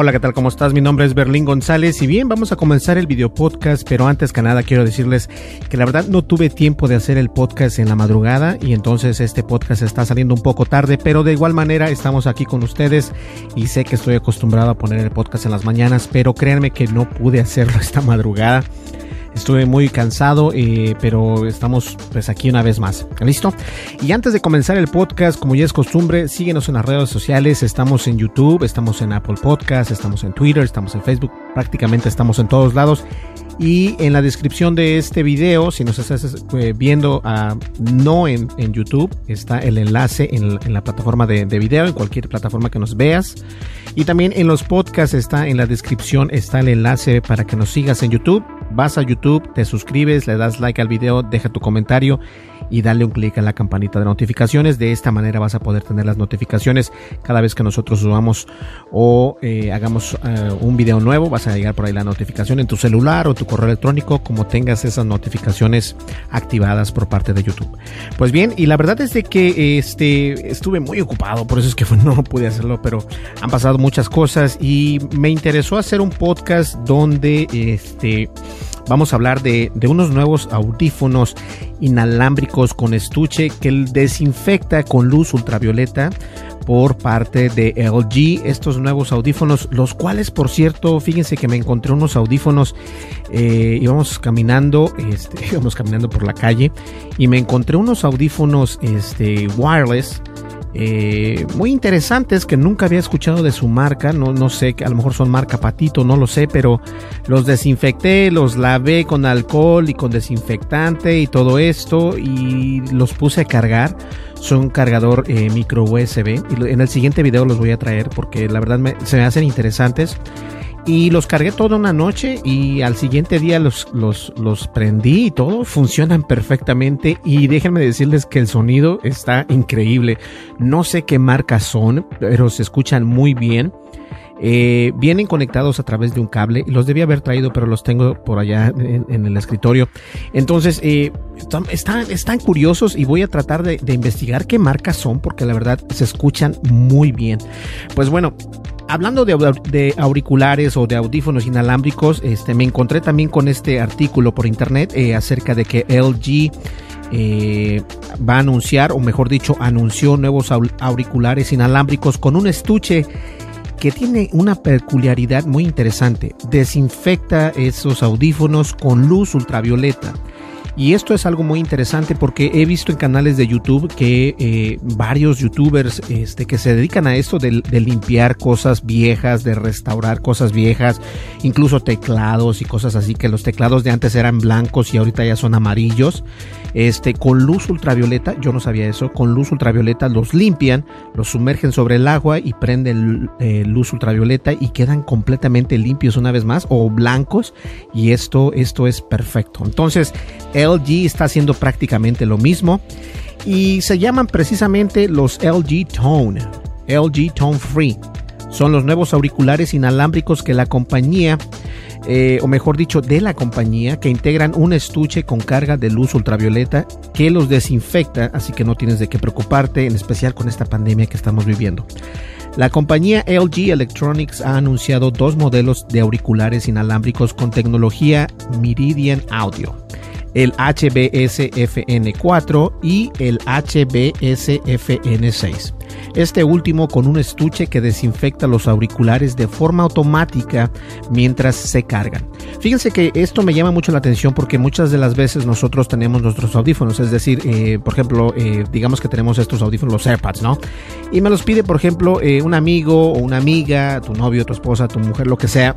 Hola, ¿qué tal? ¿Cómo estás? Mi nombre es Berlín González y bien, vamos a comenzar el video podcast, pero antes que nada quiero decirles que la verdad no tuve tiempo de hacer el podcast en la madrugada y entonces este podcast está saliendo un poco tarde, pero de igual manera estamos aquí con ustedes y sé que estoy acostumbrado a poner el podcast en las mañanas, pero créanme que no pude hacerlo esta madrugada. Estuve muy cansado, eh, pero estamos pues aquí una vez más. ¿Listo? Y antes de comenzar el podcast, como ya es costumbre, síguenos en las redes sociales. Estamos en YouTube, estamos en Apple Podcast, estamos en Twitter, estamos en Facebook, prácticamente estamos en todos lados. Y en la descripción de este video, si nos estás eh, viendo uh, no en, YouTube, está el enlace en, en la plataforma de, de, video, en cualquier plataforma que nos veas. Y también en los podcasts está en la descripción, está el enlace para que nos sigas en YouTube. Vas a YouTube, te suscribes, le das like al video, deja tu comentario y dale un clic en la campanita de notificaciones. De esta manera vas a poder tener las notificaciones cada vez que nosotros subamos o eh, hagamos uh, un video nuevo. Vas a llegar por ahí la notificación en tu celular o tu correo electrónico, como tengas esas notificaciones activadas por parte de YouTube. Pues bien, y la verdad es de que este estuve muy ocupado, por eso es que no pude hacerlo, pero han pasado muchas cosas y me interesó hacer un podcast donde este vamos a hablar de, de, unos nuevos audífonos inalámbricos con estuche que desinfecta con luz ultravioleta por parte de LG estos nuevos audífonos los cuales por cierto fíjense que me encontré unos audífonos eh, íbamos caminando este, caminando por la calle y me encontré unos audífonos este, wireless eh, muy interesantes que nunca había escuchado de su marca. No, no sé, a lo mejor son marca Patito, no lo sé, pero los desinfecté, los lavé con alcohol y con desinfectante y todo esto y los puse a cargar. Son cargador eh, micro USB en el siguiente video los voy a traer porque la verdad se me hacen interesantes y los cargué toda una noche y al siguiente día los, los, los prendí y todo funcionan perfectamente y déjenme decirles que el sonido está increíble. No sé qué marcas son, pero se escuchan muy bien. Eh, vienen conectados a través de un cable. Los debía haber traído, pero los tengo por allá en, el escritorio. Entonces, eh, están, están, curiosos y voy a tratar de investigar qué marcas son, porque la verdad se escuchan muy bien. Pues bueno, hablando de, auriculares o de audífonos inalámbricos, este, me encontré también con este artículo por internet eh, acerca de que LG eh, va a anunciar, o mejor dicho, anunció nuevos auriculares inalámbricos con un estuche que tiene una peculiaridad muy interesante. Desinfecta esos audífonos con luz ultravioleta. Y esto es algo muy interesante porque he visto en canales de YouTube que eh, varios youtubers este, que se dedican a esto de, limpiar cosas viejas, de restaurar cosas viejas, incluso teclados y cosas así, que los teclados de antes eran blancos y ahorita ya son amarillos, este, con luz ultravioleta, yo no sabía eso, con luz ultravioleta los limpian, los sumergen sobre el agua y prenden eh, luz ultravioleta y quedan completamente limpios una vez más o blancos y esto, esto es perfecto. Entonces, LG está haciendo prácticamente lo mismo y se llaman precisamente los LG Tone, LG Tone Free. Son los nuevos auriculares inalámbricos que la compañía eh, o mejor dicho, de la compañía, que integran un estuche con carga de luz ultravioleta que los desinfecta, así que no tienes de qué preocuparte, en especial con esta pandemia que estamos viviendo. La compañía LG Electronics ha anunciado dos modelos de auriculares inalámbricos con tecnología Meridian Audio el HBSFN4 y el HBSFN6. Este último con un estuche que desinfecta los auriculares de forma automática mientras se cargan. Fíjense que esto me llama mucho la atención porque muchas de las veces nosotros tenemos nuestros audífonos, es decir, eh, por ejemplo, eh, digamos que tenemos estos audífonos, los AirPods, ¿no? Y me los pide, por ejemplo, eh, un amigo o una amiga, tu novio, tu esposa, tu mujer, lo que sea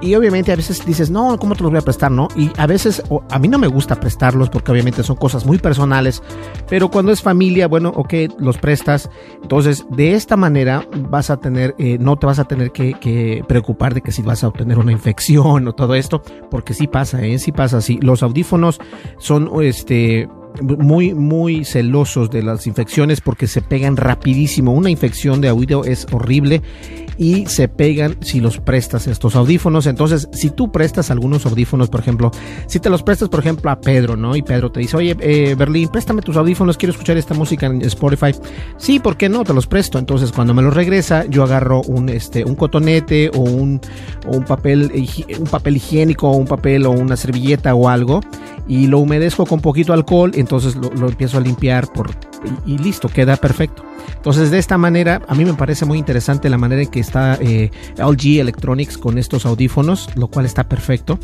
y obviamente a veces dices, no, ¿cómo te los voy a prestar? No, y a veces a mí no me gusta prestarlos porque obviamente son cosas muy personales, pero cuando es familia, bueno, ok, los prestas. Entonces, de esta manera vas a tener, eh, no te vas a tener que, que, preocupar de que si vas a obtener una infección o todo esto, porque sí pasa, ¿eh? Sí pasa, sí. Los audífonos son, este, muy, muy celosos de las infecciones porque se pegan rapidísimo. Una infección de oído es horrible y se pegan si los prestas estos audífonos. Entonces, si tú prestas algunos audífonos, por ejemplo, si te los prestas, por ejemplo, a Pedro, ¿no? Y Pedro te dice, oye, eh, Berlín, préstame tus audífonos, quiero escuchar esta música en Spotify. Sí, ¿por qué no? Te los presto. Entonces, cuando me los regresa, yo agarro un, este, un cotonete o un, un papel, un papel higiénico o un papel o una servilleta o algo y lo humedezco con poquito alcohol, entonces lo, empiezo a limpiar por, y, listo, queda perfecto. Entonces de esta manera a mí me parece muy interesante la manera en que está eh, LG Electronics con estos audífonos, lo cual está perfecto.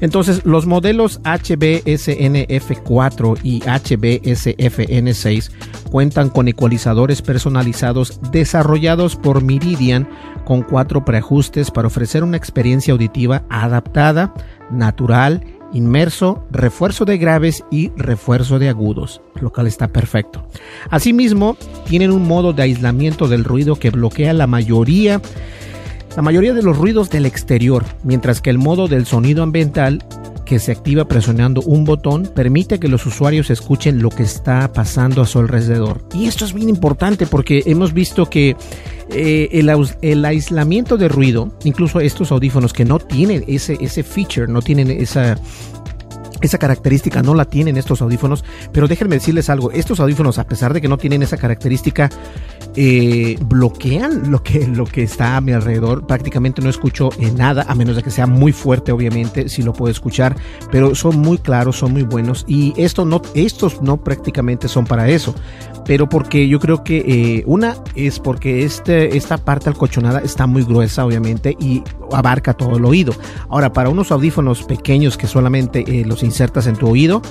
Entonces los modelos HBSNF4 y HBSFN6 cuentan con ecualizadores personalizados desarrollados por Meridian con cuatro preajustes para ofrecer una experiencia auditiva adaptada, natural inmerso, refuerzo de graves y refuerzo de agudos, lo cual está perfecto. Asimismo, tienen un modo de aislamiento del ruido que bloquea la mayoría la mayoría de los ruidos del exterior, mientras que el modo del sonido ambiental que se activa presionando un botón permite que los usuarios escuchen lo que está pasando a su alrededor. Y esto es bien importante porque hemos visto que eh, el, aislamiento de ruido, incluso estos audífonos que no tienen ese, ese feature, no tienen esa, esa característica no la tienen estos audífonos, pero déjenme decirles algo, estos audífonos a pesar de que no tienen esa característica, eh, bloquean lo que, lo que está a mi alrededor. Prácticamente no escucho nada, a menos de que sea muy fuerte, obviamente, si lo puedo escuchar, pero son muy claros, son muy buenos. Y esto no, estos no prácticamente son para eso, pero porque yo creo que eh, una es porque este, esta parte alcochonada está muy gruesa, obviamente, y abarca todo el oído. Ahora, para unos audífonos pequeños que solamente eh, los insertas en tu oído,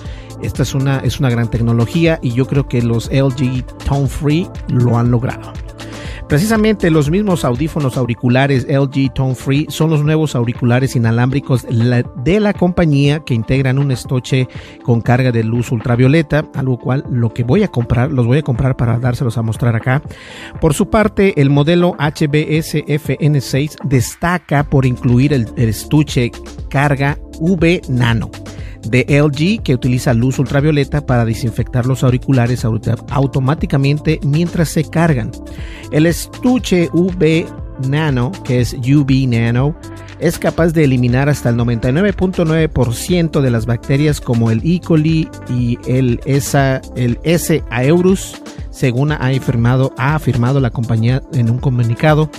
esta es una, es una gran tecnología y yo creo que los LG Tone Free lo han logrado. Precisamente los mismos audífonos auriculares LG Tone Free son los nuevos auriculares inalámbricos de la compañía que integran un estuche con carga de luz ultravioleta, a lo cual lo que voy a comprar, los voy a comprar para dárselos a mostrar acá. Por su parte, el modelo HBS FN6 destaca por incluir el estuche carga V Nano de LG que utiliza luz ultravioleta para desinfectar los auriculares automáticamente mientras se cargan. El estuche UV Nano, que es UV Nano, es capaz de eliminar hasta el 99.9% de las bacterias como el E. coli y el, el S. aurus según ha afirmado, ha afirmado la compañía en un comunicado.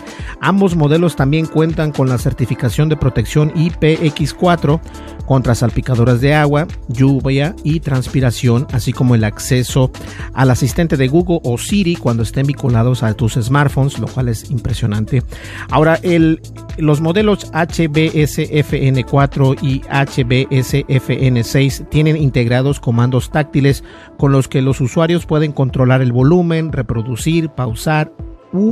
Ambos modelos también cuentan con la certificación de protección IPX4 contra salpicadoras de agua, lluvia y transpiración, así como el acceso al asistente de Google o Siri cuando estén vinculados a tus smartphones, lo cual es impresionante. Ahora, el, los modelos HBSFN4 y HBSFN6 tienen integrados comandos táctiles con los que los usuarios pueden controlar el volumen volumen, reproducir, pausar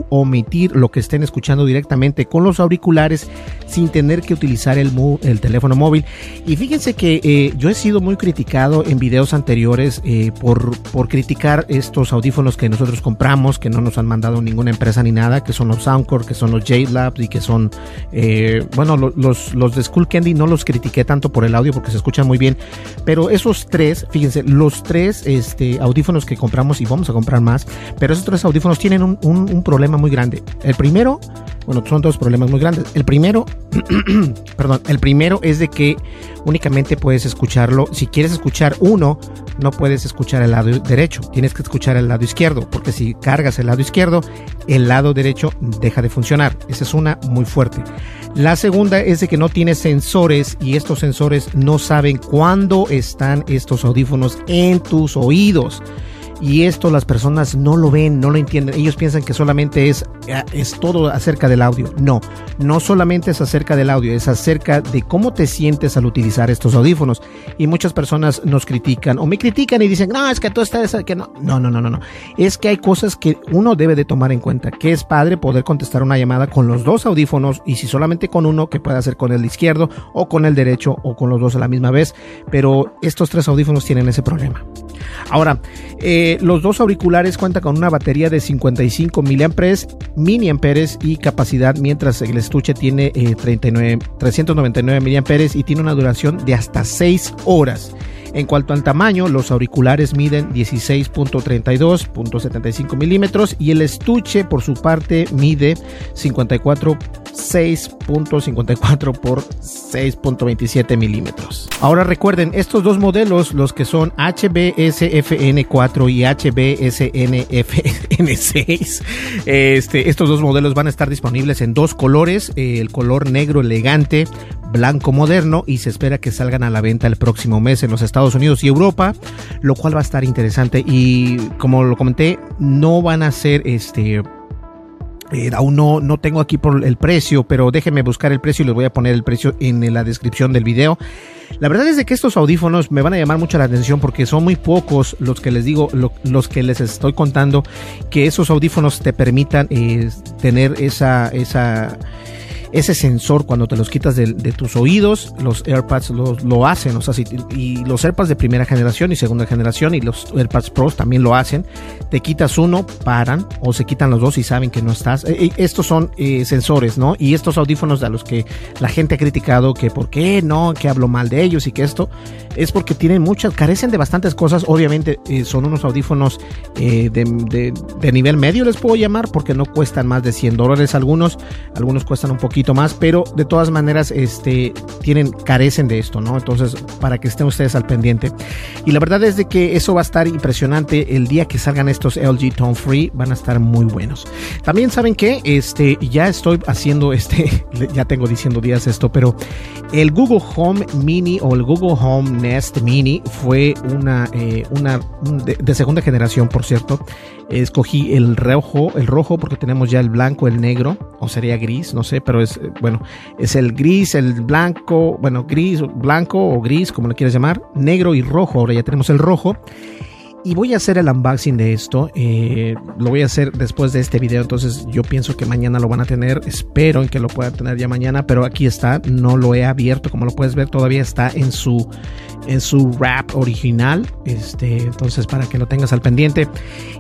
omitir lo que estén escuchando directamente con los auriculares sin tener que utilizar el, el teléfono móvil. Y fíjense que eh, yo he sido muy criticado en videos anteriores eh, por, por criticar estos audífonos que nosotros compramos, que no nos han mandado ninguna empresa ni nada, que son los Soundcore, que son los J-Labs y que son, eh, bueno, los, los de School Candy no los critiqué tanto por el audio porque se escuchan muy bien, pero esos tres, fíjense, los tres este, audífonos que compramos y vamos a comprar más, pero esos tres audífonos tienen un, un problema muy grande. El primero, bueno, son dos problemas muy grandes. El primero, perdón, el primero es de que únicamente puedes escucharlo. Si quieres escuchar uno, no puedes escuchar el lado derecho. Tienes que escuchar el lado izquierdo, porque si cargas el lado izquierdo, el lado derecho deja de funcionar. Esa es una muy fuerte. La segunda es de que no tiene sensores y estos sensores no saben cuándo están estos audífonos en tus oídos y esto las personas no lo ven, no lo entienden. Ellos piensan que solamente es, eh, es todo acerca del audio. No, no solamente es acerca del audio, es acerca de cómo te sientes al utilizar estos audífonos. Y muchas personas nos critican o me critican y dicen, no, es que tú estás, que no, no, no, no, no. Es que hay cosas que uno debe de tomar en cuenta, que es padre poder contestar una llamada con los dos audífonos y si solamente con uno, que puede hacer con el izquierdo o con el derecho o con los dos a la misma vez. Pero estos tres audífonos tienen ese problema. Ahora, eh, los dos auriculares cuentan con una batería de 55 mAh, y capacidad, mientras el estuche tiene 39, 399 mAh y tiene una duración de hasta 6 horas. En cuanto al tamaño, los auriculares miden 16.32.75 milímetros y el estuche por su parte mide 54 6.54 por 6.27 milímetros. Ahora recuerden, estos dos modelos, los que son HBSFN4 y HBSNFN6, este, estos dos modelos van a estar disponibles en dos colores, el color negro elegante, blanco moderno y se espera que salgan a la venta el próximo mes en los Estados Unidos y Europa, lo cual va a estar interesante y como lo comenté, no van a ser este eh, aún no, no tengo aquí por el precio, pero déjenme buscar el precio y les voy a poner el precio en la descripción del video. La verdad es de que estos audífonos me van a llamar mucho la atención porque son muy pocos los que les digo, los que les estoy contando que esos audífonos te permitan eh, tener esa, esa ese sensor cuando te los quitas de, tus oídos, los AirPods lo, hacen, o sea, y los AirPods de primera generación y segunda generación y los AirPods Pros también lo hacen. Te quitas uno, paran o se quitan los dos y saben que no estás. Eh, eh, estos son eh, sensores, ¿no? Y estos audífonos a los que la gente ha criticado que por qué no, que hablo mal de ellos y que esto es porque tienen muchas, carecen de bastantes cosas. Obviamente son unos audífonos de, de nivel medio, les puedo llamar, porque no cuestan más de 100 dólares algunos, algunos cuestan un poquito más, pero de todas maneras este, tienen, carecen de esto, ¿no? Entonces, para que estén ustedes al pendiente. Y la verdad es de que eso va a estar impresionante el día que salgan estos LG Tone Free, van a estar muy buenos. También saben que este, ya estoy haciendo este, ya tengo diciendo días esto, pero el Google Home Mini o el Google Home Nest Mini fue una, eh, una de segunda generación, por cierto escogí el rojo, el rojo porque tenemos ya el blanco, el negro, o sería gris, no sé, pero es, eh, bueno, es el gris, el blanco, bueno, gris, blanco o gris, como lo quieras llamar, negro y rojo, ahora ya tenemos el rojo. Y voy a hacer el unboxing de esto. Eh, lo voy a hacer después de este video. Entonces yo pienso que mañana lo van a tener. Espero en que lo puedan tener ya mañana. Pero aquí está. No lo he abierto. Como lo puedes ver, todavía está en su en su rap original. Este, entonces, para que lo tengas al pendiente.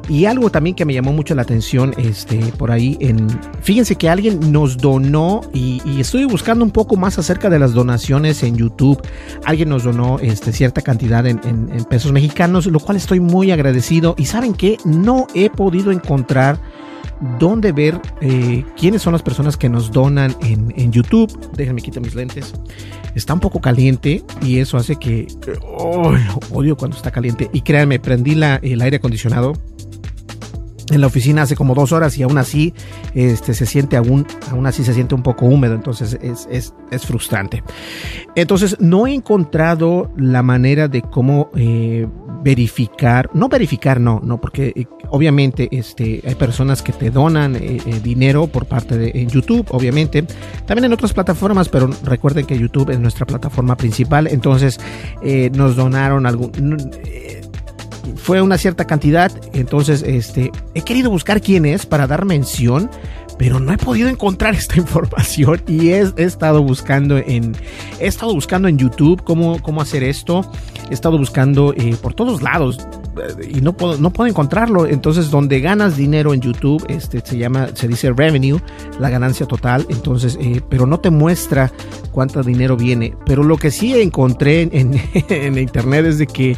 Y algo también que me llamó mucho la atención, este, por ahí en. Fíjense que alguien nos donó, y, estoy buscando un poco más acerca de las donaciones en YouTube. Alguien nos donó este, cierta cantidad en, pesos mexicanos, lo cual estoy muy agradecido. Y saben que no he podido encontrar dónde ver eh, quiénes son las personas que nos donan en, en YouTube. Déjenme quitar mis lentes está un poco caliente y eso hace que odio cuando está caliente. Y créanme, prendí la, el aire acondicionado en la oficina hace como dos horas y aún así este, se siente aún, aún así se siente un poco húmedo, entonces es, es, es frustrante. Entonces no he encontrado la manera de cómo eh, verificar, no verificar, no, no, porque eh, obviamente este, hay personas que te donan eh, dinero por parte de YouTube, obviamente, también en otras plataformas, pero recuerden que YouTube es nuestra plataforma principal, entonces nos donaron algún fue una cierta cantidad, entonces este, he querido buscar quién es para dar mención, pero no he podido encontrar esta información y he, estado buscando en he estado buscando en YouTube cómo, cómo hacer esto, he estado buscando eh, por todos lados eh, y no puedo no puedo encontrarlo, entonces donde ganas dinero en YouTube, este se llama se dice revenue, la ganancia total, entonces eh, pero no te muestra cuánto dinero viene, pero lo que sí encontré en, en internet es de que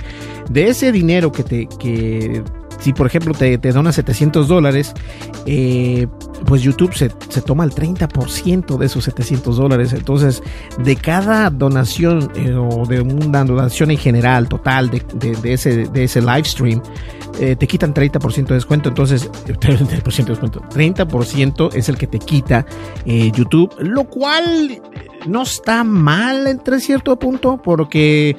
de ese dinero que te que si por ejemplo te, te dona 700 dólares, eh, pues YouTube se, se, toma el 30% de esos 700 dólares. Entonces, de cada donación eh, o de una donación en general total de, de, ese, de ese live stream, eh, te quitan 30% de descuento. Entonces, 30% de descuento. 30% es el que te quita YouTube, lo cual no está mal entre cierto punto, porque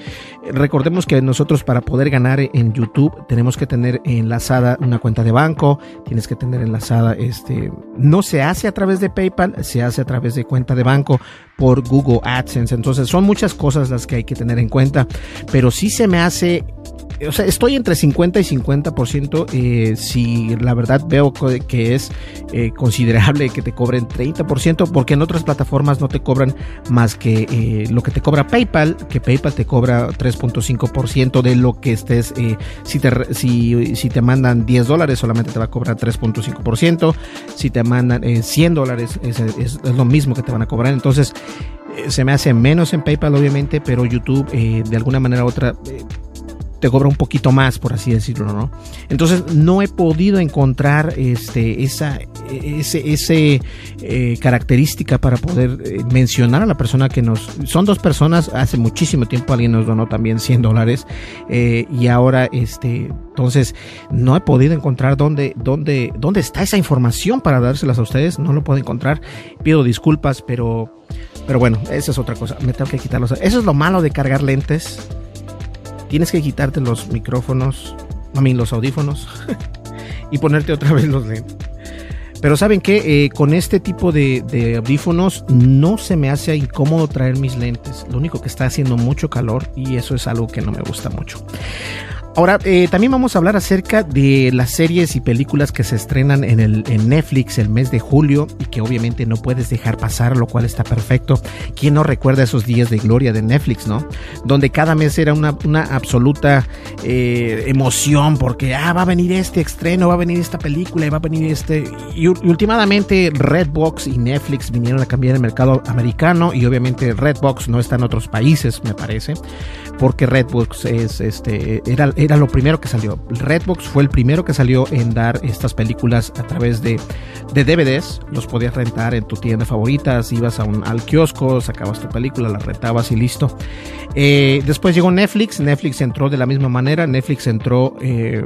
recordemos que nosotros para poder ganar en YouTube tenemos que tener enlazada una cuenta de banco, tienes que tener enlazada, este, no se hace a través de PayPal, se hace a través de cuenta de banco por Google AdSense. Entonces son muchas cosas las que hay que tener en cuenta, pero sí se me hace o sea, estoy entre 50 y 50%. Eh, si la verdad veo que es eh, considerable que te cobren 30%, porque en otras plataformas no te cobran más que eh, lo que te cobra PayPal, que PayPal te cobra 3.5% de lo que estés. Eh, si, te, si, te mandan 10 dólares, solamente te va a cobrar 3.5%. Si te mandan 100 dólares, es, es, es, lo mismo que te van a cobrar. Entonces, se me hace menos en PayPal, obviamente, pero YouTube, de alguna manera u otra te cobra un poquito más, por así decirlo, ¿no? Entonces no he podido encontrar este, esa ese, ese eh, característica para poder eh, mencionar a la persona que nos... Son dos personas, hace muchísimo tiempo alguien nos donó también 100 dólares eh, y ahora este... Entonces no he podido encontrar dónde, dónde, dónde está esa información para dárselas a ustedes, no lo puedo encontrar, pido disculpas, pero... Pero bueno, esa es otra cosa, me tengo que quitarlos. Eso es lo malo de cargar lentes tienes que quitarte los micrófonos, a mí los audífonos y ponerte otra vez los lentes. Pero saben que eh, con este tipo de, de, audífonos no se me hace incómodo traer mis lentes. Lo único que está haciendo mucho calor y eso es algo que no me gusta mucho. Ahora, eh, también vamos a hablar acerca de las series y películas que se estrenan en, el, en Netflix el mes de julio y que obviamente no puedes dejar pasar, lo cual está perfecto. ¿Quién no recuerda esos días de gloria de Netflix, no? Donde cada mes era una, una absoluta eh, emoción porque, ah, va a venir este estreno, va a venir esta película y va a venir este... Y, y últimamente Redbox y Netflix vinieron a cambiar el mercado americano y obviamente Redbox no está en otros países, me parece, porque Redbox es, este, era era lo primero que salió. Redbox fue el primero que salió en dar estas películas a través de, de DVDs. Los podías rentar en tu tienda favoritas, ibas a un, al kiosco, sacabas tu película, la rentabas y listo. Eh, después llegó Netflix, Netflix entró de la misma manera, Netflix entró eh,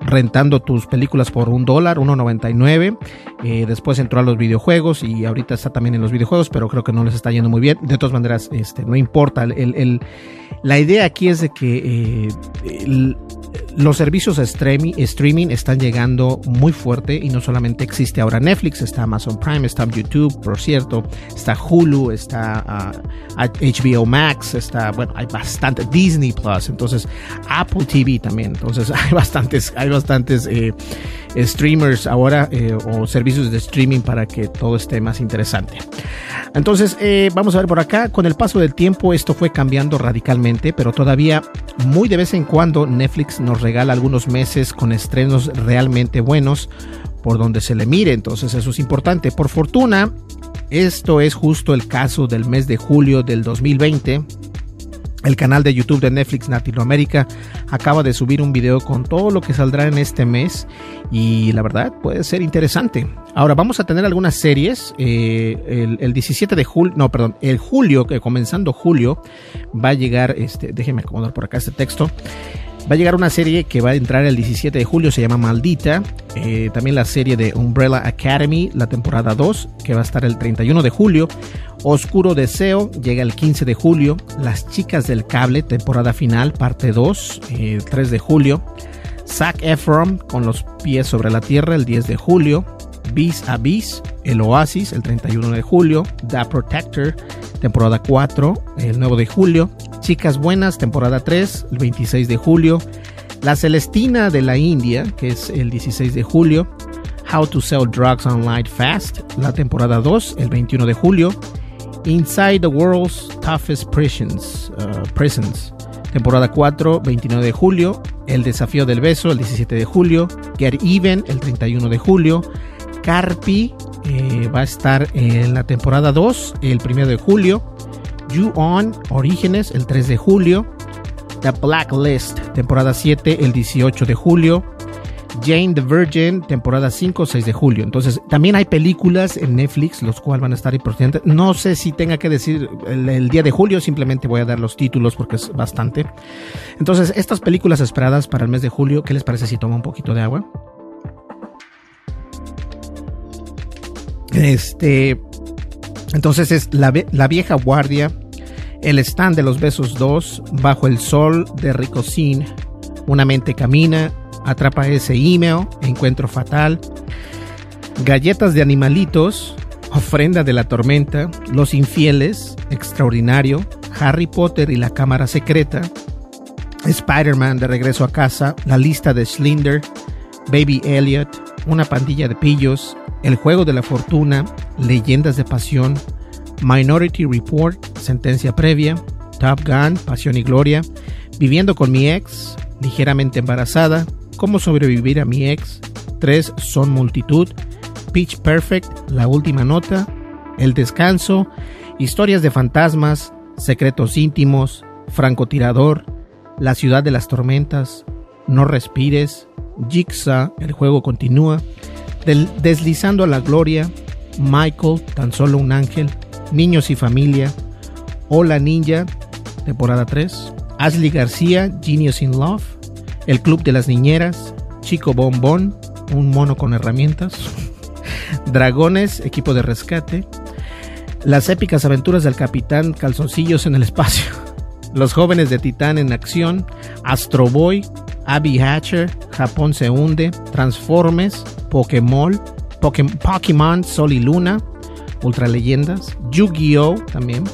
rentando tus películas por un dólar, 1.99. Eh, después entró a los videojuegos y ahorita está también en los videojuegos, pero creo que no les está yendo muy bien. De todas maneras, este, no importa. El, el, la idea aquí es de que eh, los servicios streaming, están llegando muy fuerte y no solamente existe ahora Netflix, está Amazon Prime, está YouTube, por cierto, está Hulu, está HBO Max, está, bueno, hay bastante, Disney Plus, entonces Apple TV también, entonces hay bastantes, hay bastantes eh, streamers ahora eh, o servicios de streaming para que todo esté más interesante. Entonces, eh, vamos a ver por acá, con el paso del tiempo esto fue cambiando radicalmente, pero todavía muy de vez en cuando Netflix nos regala algunos meses con estrenos realmente buenos por donde se le mire, entonces eso es importante. Por fortuna, esto es justo el caso del mes de julio del 2020. El canal de YouTube de Netflix Latinoamérica acaba de subir un video con todo lo que saldrá en este mes y la verdad puede ser interesante. Ahora vamos a tener algunas series. Eh, el, el, 17 de julio, no, perdón, el julio, que comenzando julio, va a llegar, este, déjenme acomodar por acá este texto. Va a llegar una serie que va a entrar el 17 de julio, se llama Maldita. Eh, también la serie de Umbrella Academy, la temporada 2, que va a estar el 31 de julio. Oscuro Deseo llega el 15 de julio. Las Chicas del Cable, temporada final, parte 2, eh, 3 de julio. Zac Efron con los pies sobre la tierra, el 10 de julio. Beast Abyss, El Oasis, el 31 de julio. The Protector, temporada 4, el 9 de julio. Chicas Buenas, temporada 3, el 26 de julio. La Celestina de la India, que es el 16 de julio. How to Sell Drugs Online Fast, la temporada 2, el 21 de julio. Inside the World's Toughest Prisons, uh, Prisons, temporada 4, 29 de julio. El Desafío del Beso, el 17 de julio. Get Even, el 31 de julio. Carpi eh, va a estar en la temporada 2, el 1 de julio. You On Orígenes, el 3 de julio. The Blacklist, temporada 7, el 18 de julio. Jane the Virgin, temporada 5, 6 de julio. Entonces, también hay películas en Netflix, los cuales van a estar importantes. No sé si tenga que decir el, el, día de julio, simplemente voy a dar los títulos porque es bastante. Entonces, estas películas esperadas para el mes de julio, ¿qué les parece si toma un poquito de agua? Este. Entonces es la, la vieja guardia, el stand de los besos 2, bajo el sol de Ricocín, una mente camina, atrapa ese email, encuentro fatal, galletas de animalitos, ofrenda de la tormenta, los infieles, extraordinario, Harry Potter y la cámara secreta, Spider-Man de regreso a casa, la lista de Slinder, Baby Elliot, una pandilla de pillos, el juego de la fortuna, leyendas de pasión, Minority Report, sentencia previa, Top Gun, pasión y gloria, viviendo con mi ex, ligeramente embarazada, cómo sobrevivir a mi ex, tres son multitud, Pitch Perfect, la última nota, el descanso, historias de fantasmas, secretos íntimos, francotirador, la ciudad de las tormentas, no respires, Jigsaw, el juego continúa, deslizando a la gloria, Michael, tan solo un ángel, niños y familia, Hola Ninja, temporada 3, Ashley García, Genius in Love, el Club de las Niñeras, Chico Bombón, un mono con herramientas, Dragones, equipo de rescate, las épicas aventuras del capitán Calzoncillos en el espacio, los jóvenes de Titán en acción, Astro Boy, Abby Hatcher, Japón se hunde, Transformes, Pokémon, Pokémon Sol y Luna, Ultra Leyendas, Yu-Gi-Oh también,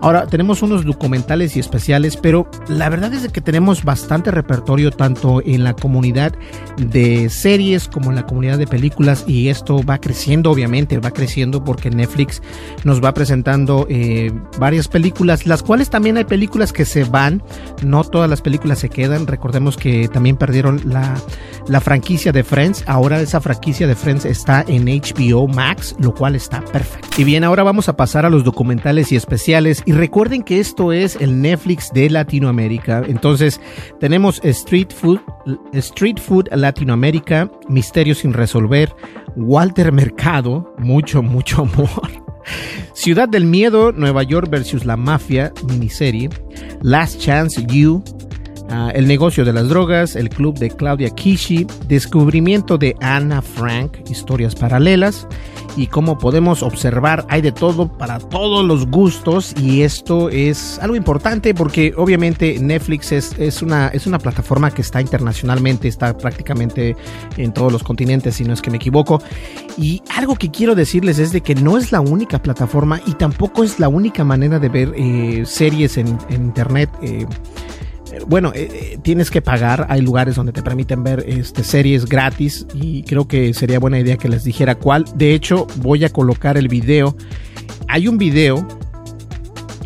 Ahora, tenemos unos documentales y especiales, pero la verdad es que tenemos bastante repertorio tanto en la comunidad de series como en la comunidad de películas y esto va creciendo, obviamente, va creciendo porque Netflix nos va presentando eh, varias películas, las cuales también hay películas que se van, no todas las películas se quedan, recordemos que también perdieron la, la franquicia de Friends, ahora esa franquicia de Friends está en HBO Max, lo cual está perfecto. Y bien, ahora vamos a pasar a los documentales y especiales y recuerden que esto es el Netflix de Latinoamérica. Entonces, tenemos Street Food, Street Food Latinoamérica, Misterios sin resolver, Walter Mercado, mucho, mucho amor. Ciudad del Miedo, Nueva York versus la Mafia, miniserie. Last Chance You, Uh, el negocio de las drogas, el club de Claudia Kishi, descubrimiento de Anna Frank, historias paralelas y como podemos observar hay de todo para todos los gustos y esto es algo importante porque obviamente Netflix es, una, es una plataforma que está internacionalmente, está prácticamente en todos los continentes si no es que me equivoco y algo que quiero decirles es de que no es la única plataforma y tampoco es la única manera de ver eh, series en, en internet. Eh, bueno, eh, tienes que pagar. Hay lugares donde te permiten ver este, series gratis y creo que sería buena idea que les dijera cuál. De hecho, voy a colocar el video. Hay un video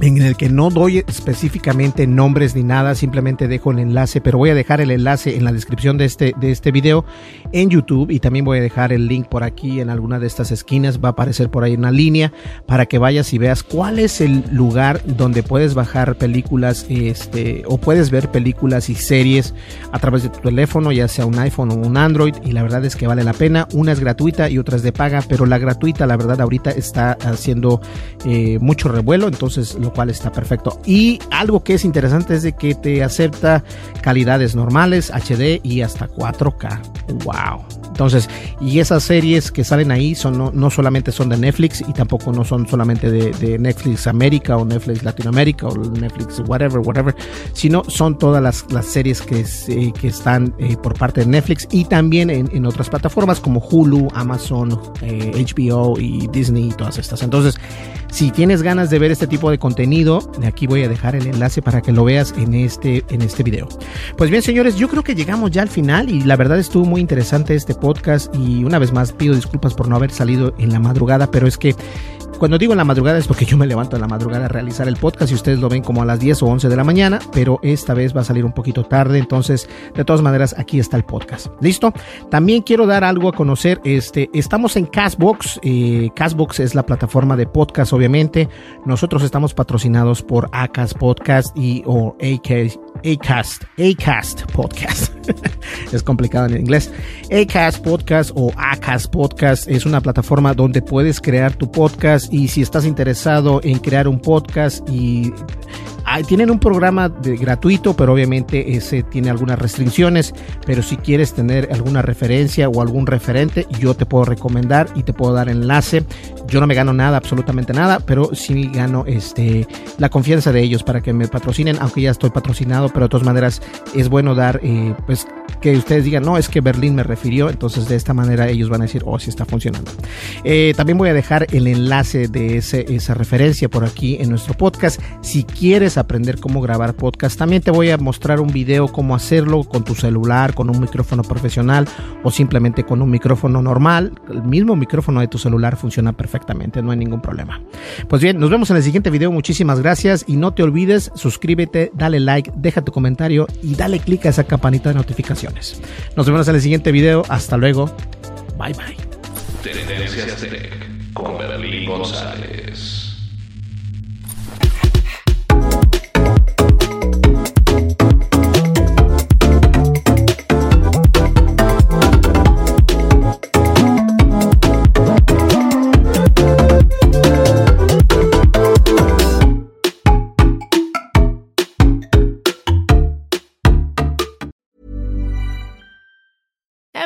en el que no doy específicamente nombres ni nada, simplemente dejo el enlace, pero voy a dejar el enlace en la descripción de este, de este video en YouTube y también voy a dejar el link por aquí en alguna de estas esquinas, va a aparecer por ahí una línea para que vayas y veas cuál es el lugar donde puedes bajar películas este, o puedes ver películas y series a través de tu teléfono, ya sea un iPhone o un Android y la verdad es que vale la pena, una es gratuita y otra es de paga, pero la gratuita la verdad ahorita está haciendo eh, mucho revuelo, entonces lo cual está perfecto. Y algo que es interesante es de que te acepta calidades normales, HD y hasta 4K. ¡Wow! Entonces, y esas series que salen ahí son no, no solamente son de Netflix y tampoco no son solamente de, Netflix América o Netflix Latinoamérica o Netflix whatever, whatever, sino son todas las, las series que, eh, que están eh, por parte de Netflix y también en, en otras plataformas como Hulu, Amazon, eh, HBO y Disney y todas estas. Entonces, si tienes ganas de ver este tipo de contenido, aquí voy a dejar el enlace para que lo veas en este, en este video. Pues bien, señores, yo creo que llegamos ya al final y la verdad estuvo muy interesante este podcast y una vez más pido disculpas por no haber salido en la madrugada, pero es que Cuando digo en la madrugada es porque yo me levanto en la madrugada a realizar el podcast y ustedes lo ven como a las 10 o 11 de la mañana, pero esta vez va a salir un poquito tarde, entonces de todas maneras aquí está el podcast. ¿Listo? También quiero dar algo a conocer, este, estamos en Castbox, eh, Castbox es la plataforma de podcast obviamente, nosotros estamos patrocinados por Acas Podcast y o AK, Acast, Acast Podcast. es complicado en inglés. Acast Podcast o Acast Podcast es una plataforma donde puedes crear tu podcast y si estás interesado en crear un podcast y tienen un programa de, gratuito, pero obviamente ese tiene algunas restricciones. Pero si quieres tener alguna referencia o algún referente, yo te puedo recomendar y te puedo dar enlace. Yo no me gano nada, absolutamente nada, pero sí gano este, la confianza de ellos para que me patrocinen, aunque ya estoy patrocinado, pero de todas maneras es bueno dar, eh, pues que ustedes digan, no, es que Berlín me refirió, entonces de esta manera ellos van a decir, oh, sí está funcionando. Eh, también voy a dejar el enlace de ese, esa referencia por aquí en nuestro podcast. Si quieres aprender cómo grabar podcast, también te voy a mostrar un video cómo hacerlo con tu celular, con un micrófono profesional o simplemente con un micrófono normal. El mismo micrófono de tu celular funciona perfectamente, no hay ningún problema. Pues bien, nos vemos en el siguiente video. Muchísimas gracias y no te olvides, suscríbete, dale like, deja tu comentario y dale click a esa campanita de notificación. Nos vemos en el siguiente video. Hasta luego. Bye bye. Tendencias Tech con Berlín González.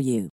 for you.